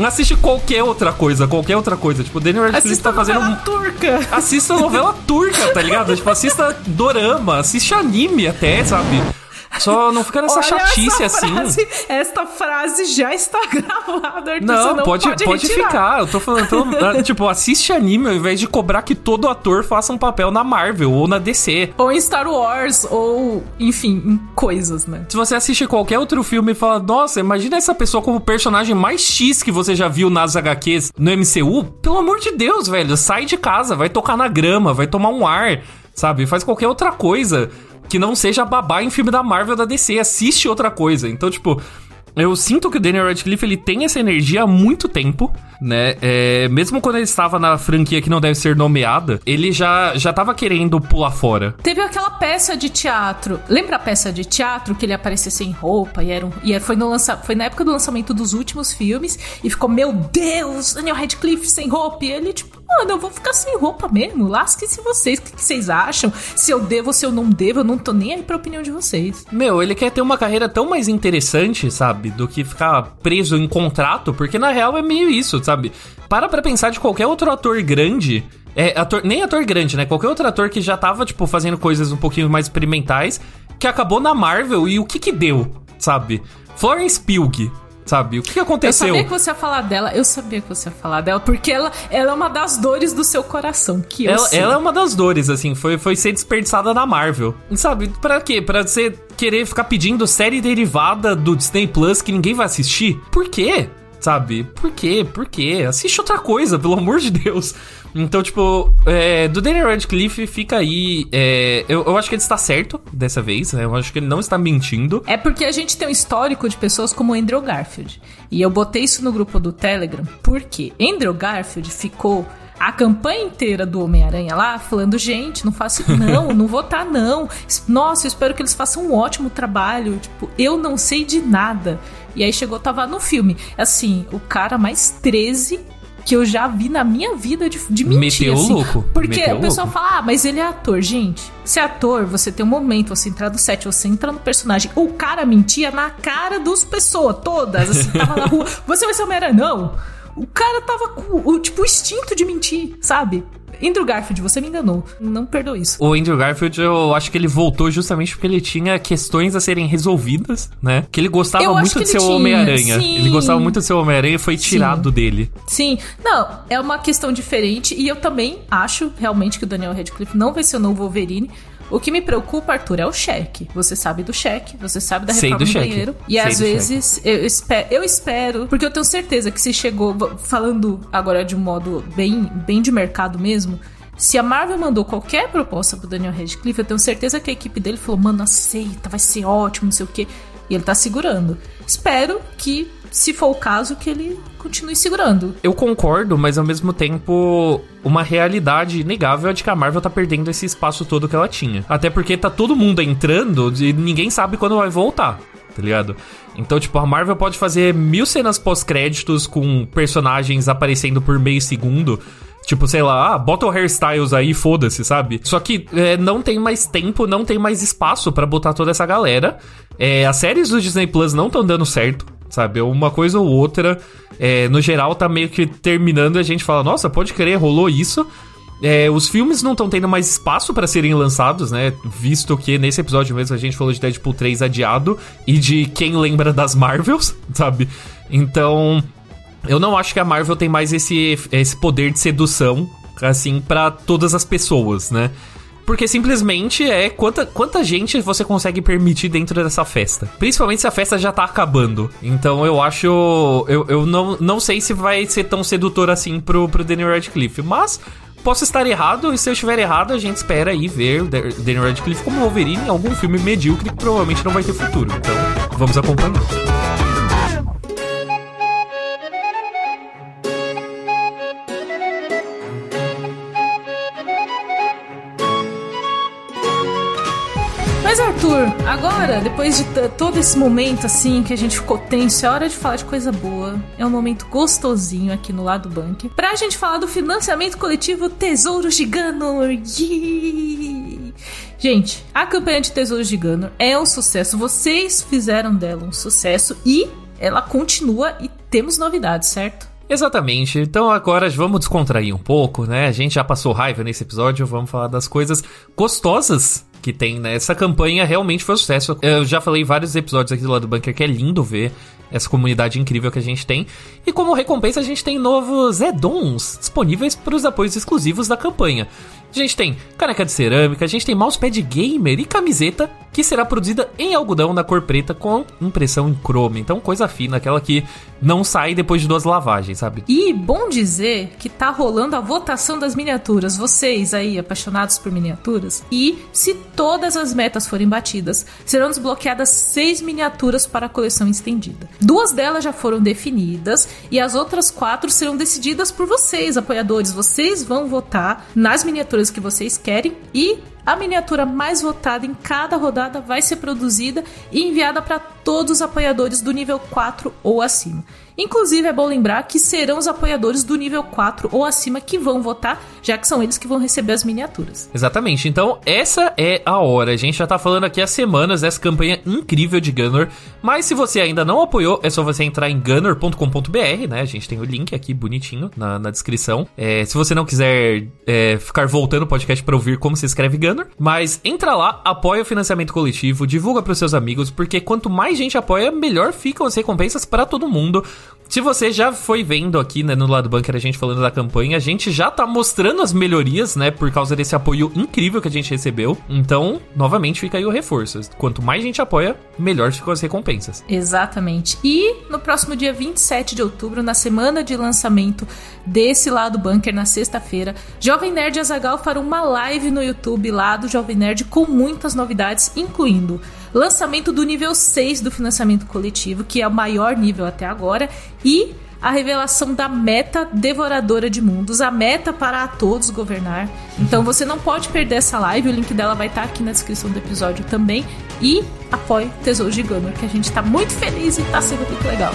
B: Assiste qualquer outra coisa, qualquer outra coisa. Tipo, o Daniel Radcliffe tá fazendo.
A: Novela turca!
B: Assista novela turca, tá ligado? [laughs] tipo, assista dorama, assiste anime até, sabe? Só não fica nessa chatice
A: essa
B: assim.
A: Frase, esta frase já está [laughs] gravada, Arthur,
B: não,
A: não,
B: pode,
A: pode,
B: pode ficar. Eu tô falando, [laughs] tipo, assiste anime ao invés de cobrar que todo ator faça um papel na Marvel ou na DC.
A: Ou em Star Wars, ou, enfim, em coisas, né?
B: Se você assiste qualquer outro filme e fala, nossa, imagina essa pessoa como o personagem mais X que você já viu nas HQs no MCU, pelo amor de Deus, velho, sai de casa, vai tocar na grama, vai tomar um ar, sabe? Faz qualquer outra coisa que não seja babá em filme da Marvel da DC, assiste outra coisa. Então, tipo, eu sinto que o Daniel Radcliffe ele tem essa energia há muito tempo, né? É, mesmo quando ele estava na franquia que não deve ser nomeada, ele já já estava querendo pular fora.
A: Teve aquela peça de teatro. Lembra a peça de teatro que ele aparecia sem roupa e era um, e foi no lança, foi na época do lançamento dos últimos filmes e ficou meu Deus, Daniel Radcliffe sem roupa e ele tipo Mano, eu vou ficar sem roupa mesmo. Lasque-se vocês. O que, que, vocês acham? Se eu devo, se eu não devo, eu não tô nem aí pra opinião de vocês.
B: Meu, ele quer ter uma carreira tão mais interessante, sabe? Do que ficar preso em contrato, porque na real é meio isso, sabe? Para pra pensar de qualquer outro ator grande. É, ator, nem ator grande, né? Qualquer outro ator que já tava, tipo, fazendo coisas um pouquinho mais experimentais, que acabou na Marvel e o que que deu, sabe? Florence Pugh, sabe? O que, aconteceu?
A: Eu sabia que você ia falar dela, eu sabia que você ia falar dela, porque ela, ela é uma das dores do seu coração, que
B: ela, ela é uma das dores, assim, foi, foi ser desperdiçada na Marvel. Sabe, pra quê? Pra você querer ficar pedindo série derivada do Disney Plus que ninguém vai assistir? Por quê? Sabe? Por quê? Por quê? Assiste outra coisa, pelo amor de Deus. Então, tipo, é, do Daniel Radcliffe fica aí. É, eu, eu acho que ele está certo dessa vez, né? Eu acho que ele não está mentindo.
A: É porque a gente tem um histórico de pessoas como Andrew Garfield. E eu botei isso no grupo do Telegram, porque Andrew Garfield ficou a campanha inteira do Homem-Aranha lá falando, gente, não faço. [laughs] Não, não votar, não. Nossa, eu espero que eles façam um ótimo trabalho. Tipo, eu não sei de nada. E aí chegou, tava no filme. Assim, o cara mais 13 que eu já vi na minha vida de, de mentir.
B: Meteu
A: assim.
B: louco.
A: Porque
B: Meteu
A: o pessoal
B: louco.
A: fala, ah, mas ele é ator. Gente, se é ator, você tem um momento, você entrar no set, você entra no personagem. O cara mentia na cara dos pessoas, todas. Assim, [laughs] tava na rua. Você vai ser Homem-Aranha? Não. O cara tava com o, tipo, o instinto de mentir, sabe? Andrew Garfield, você me enganou. Não perdoe isso.
B: O Andrew Garfield, eu acho que ele voltou justamente porque ele tinha questões a serem resolvidas, né? Que ele gostava
A: Eu
B: muito de ser o Homem-Aranha.
A: sim.
B: Ele gostava muito de ser o Homem-Aranha e foi tirado dele.
A: Sim, não, é uma questão diferente e eu também acho realmente que o Daniel Radcliffe não vai ser o novo Wolverine. O que me preocupa, Arthur, é o cheque. Você sabe do cheque, você sabe da reforma
B: do
A: do, banheiro. E
B: Sei
A: às vezes eu espero, eu espero, porque eu tenho certeza que se chegou, falando agora de um modo bem, bem de mercado mesmo, se a Marvel mandou qualquer proposta pro Daniel Radcliffe, eu tenho certeza que a equipe dele falou, mano, aceita, vai ser ótimo, não sei o quê. E ele tá segurando. Espero que, se for o caso, que ele continue segurando.
B: Eu concordo, mas ao mesmo tempo, uma realidade inegável é de que a Marvel tá perdendo esse espaço todo que ela tinha. Até porque tá todo mundo entrando e ninguém sabe quando vai voltar. Tá ligado? Então, tipo, a Marvel pode fazer mil cenas pós-créditos com personagens aparecendo por meio segundo. Tipo, sei lá, ah, bota o hairstyles aí, foda-se, sabe? Só que é, não tem mais tempo, não tem mais espaço pra botar toda essa galera. É, as séries do Disney Plus não estão dando certo, sabe? Uma coisa ou outra. É, no geral, tá meio que terminando e a gente fala, nossa, pode crer, rolou isso. É, os filmes não estão tendo mais espaço pra serem lançados, né? Visto que nesse episódio mesmo a gente falou de Deadpool 3 adiado e de quem lembra das Marvels, [laughs] sabe? Então, eu não acho que a Marvel tem mais esse, esse poder de sedução, assim, pra todas as pessoas, né? Porque simplesmente é quanta, quanta gente você consegue permitir dentro dessa festa. Principalmente se a festa já tá acabando. Então eu acho. Eu, eu não, não sei se vai ser tão sedutor assim pro, pro Daniel Radcliffe. Mas posso estar errado, e se eu estiver errado, a gente espera aí ver Daniel Radcliffe como Wolverine em algum filme medíocre que provavelmente não vai ter futuro. Então vamos acompanhar.
A: Agora, depois de todo esse momento assim que a gente ficou tenso, é hora de falar de coisa boa. É um momento gostosinho aqui no lado bunker. Pra gente falar do financiamento coletivo Ganor. Yee! Gente, a campanha de Tesouros de Ganor é um sucesso. Vocês fizeram dela um sucesso e ela continua e temos novidades, certo?
B: Exatamente. Então agora vamos descontrair um pouco, né? A gente já passou raiva nesse episódio, vamos falar das coisas gostosas que tem, né? Essa campanha realmente foi um sucesso. Eu já falei vários episódios aqui do lado do bunker que é lindo ver essa comunidade incrível que a gente tem. E como recompensa, a gente tem novos add-ons disponíveis para os apoios exclusivos da campanha. A gente tem caneca de cerâmica, a gente tem mousepad gamer e camiseta que será produzida em algodão na cor preta com impressão em chrome. Então, coisa fina, aquela que não sai depois de duas lavagens, sabe?
A: E bom dizer que tá rolando a votação das miniaturas. Vocês aí, apaixonados por miniaturas. E se todas as metas forem batidas, serão desbloqueadas seis miniaturas para a coleção estendida. Duas delas já foram definidas e as outras quatro serão decididas por vocês, apoiadores. Vocês vão votar nas miniaturas que vocês querem e a miniatura mais votada em cada rodada vai ser produzida e enviada para todos os apoiadores do nível 4 ou acima. Inclusive, é bom lembrar que serão os apoiadores do nível 4 ou acima que vão votar, já que são eles que vão receber as miniaturas.
B: Exatamente. Então, essa é a hora. A gente já tá falando aqui há semanas dessa campanha incrível de Gunner. Mas se você ainda não apoiou, é só você entrar em gunner.com.br, né? A gente tem o link aqui bonitinho na, na descrição. É, se você não quiser é, ficar voltando o podcast pra ouvir como se escreve Gunner, mas entra lá, apoia o financiamento coletivo, divulga pros seus amigos, porque quanto mais gente apoia, melhor ficam as recompensas para todo mundo. Se você já foi vendo aqui, né, no lado bunker, a gente falando da campanha, a gente já tá mostrando as melhorias, né, por causa desse apoio incrível que a gente recebeu. Então, novamente, fica aí o reforço. Quanto mais gente apoia, melhor ficam as recompensas.
A: Exatamente. E no próximo dia 27 de outubro, na semana de lançamento desse lado bunker, na sexta-feira, Jovem Nerd e Azagal farão uma live no YouTube lá do Jovem Nerd com muitas novidades, incluindo lançamento do nível 6 do financiamento coletivo, que é o maior nível até agora, e a revelação da meta devoradora de mundos, a meta para a todos governar. Então você não pode perder essa live, o link dela vai estar aqui na descrição do episódio também. E apoie Tesouro de que a gente está muito feliz e está sendo muito legal.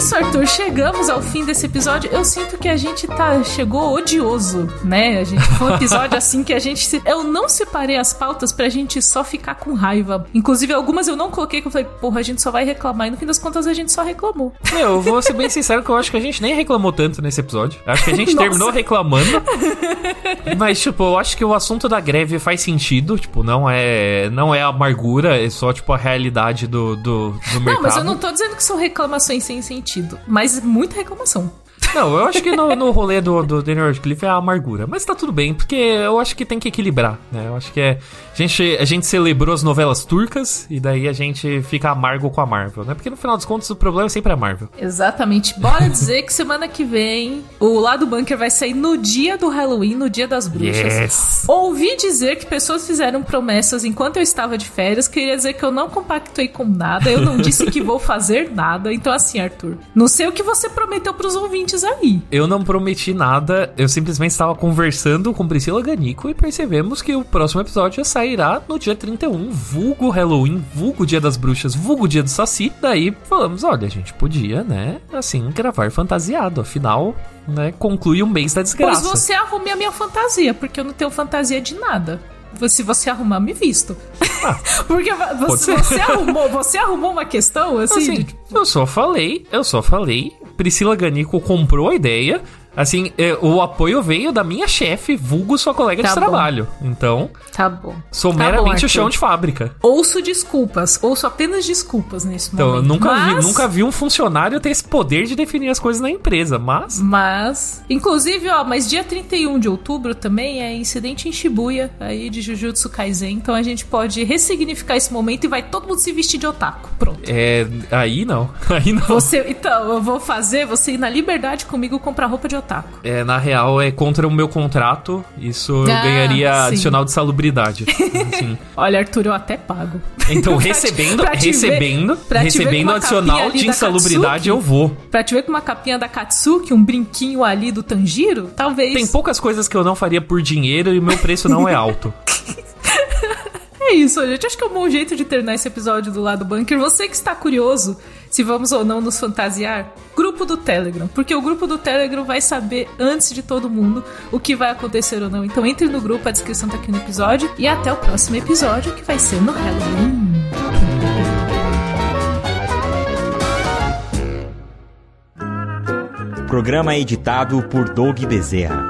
A: Isso, Arthur, chegamos ao fim desse episódio. Eu sinto que a gente tá chegou odioso, né? A gente foi um episódio [laughs] assim que a gente se... eu não separei as pautas pra gente só ficar com raiva. Inclusive algumas eu não coloquei que eu falei, porra, a gente só vai reclamar e no fim das contas a gente só reclamou.
B: Meu, eu vou ser bem sincero que eu acho que a gente nem reclamou tanto nesse episódio. Acho que a gente [laughs] terminou reclamando. Mas tipo, eu acho que o assunto da greve faz sentido, tipo, não é não é amargura, é só tipo a realidade do do, do mercado.
A: Não, mas eu não tô dizendo que são reclamações sem sentido Mas muita reclamação.
B: Não, eu acho que no, no rolê do, do Daniel Radcliffe é a amargura. Mas tá tudo bem, porque eu acho que tem que equilibrar, né? Eu acho que é. A gente, a gente celebrou as novelas turcas e daí a gente fica amargo com a Marvel, né? Porque no final dos contos o problema é sempre a Marvel.
A: Exatamente. Bora dizer que semana que vem o Lado Bunker vai sair no dia do Halloween, no dia das bruxas.
B: Yes.
A: Ouvi dizer que pessoas fizeram promessas enquanto eu estava de férias, queria dizer que eu não compactuei com nada, eu não disse que vou fazer nada. Então, assim, Arthur, não sei o que você prometeu pros ouvintes aí.
B: Eu não prometi nada, eu simplesmente estava conversando com Priscila Ganico e percebemos que o próximo episódio sairá no dia 31, vulgo Halloween, vulgo Dia das Bruxas, vulgo Dia do Saci. Daí falamos, olha, a gente podia, né, assim, gravar fantasiado, afinal, né, conclui o mês da desgraça.
A: Pois você arrume a minha fantasia, porque eu não tenho fantasia de nada se você arrumar, me visto. Ah, [laughs] Porque você, você, arrumou, você arrumou uma questão assim? assim de, tipo...
B: Eu só falei, eu só falei. Priscila Ganico comprou a ideia. Assim, é, o apoio veio da minha chefe, vulgo sua colega tá de bom. trabalho. Então.
A: Tá bom.
B: Sou
A: tá
B: meramente bom, o chão de fábrica.
A: Ouço desculpas. Ouço apenas desculpas nesse então, momento.
B: Então, nunca, mas... vi, nunca vi um funcionário ter esse poder de definir as coisas na empresa, mas.
A: Mas. Inclusive, ó, mas dia 31 de outubro também é incidente em Shibuya, aí de Jujutsu Kaisen. Então a gente pode ressignificar esse momento e vai todo mundo se vestir de otaku. Pronto.
B: É. Aí não. [laughs] Aí não.
A: Você, então, eu vou fazer você ir na liberdade comigo comprar roupa de otaku.
B: É, na real, é contra o meu contrato. Isso ah, eu ganharia sim. adicional de salubridade. [laughs] assim.
A: Olha, Arthur, eu até pago.
B: Então, [laughs] recebendo, pra te, pra recebendo, ver, recebendo adicional de insalubridade, eu vou.
A: Pra te ver com uma capinha da Katsuki, um brinquinho ali do Tanjiro, talvez.
B: Tem poucas coisas que eu não faria por dinheiro e o meu preço não é alto. [laughs]
A: É isso, gente. Acho que é um bom jeito de terminar esse episódio do lado bunker. Você que está curioso se vamos ou não nos fantasiar, grupo do Telegram. Porque o grupo do Telegram vai saber antes de todo mundo o que vai acontecer ou não. Então entre no grupo, a descrição tá aqui no episódio. E até o próximo episódio, que vai ser no Halloween.
C: Programa editado por Doug Bezerra.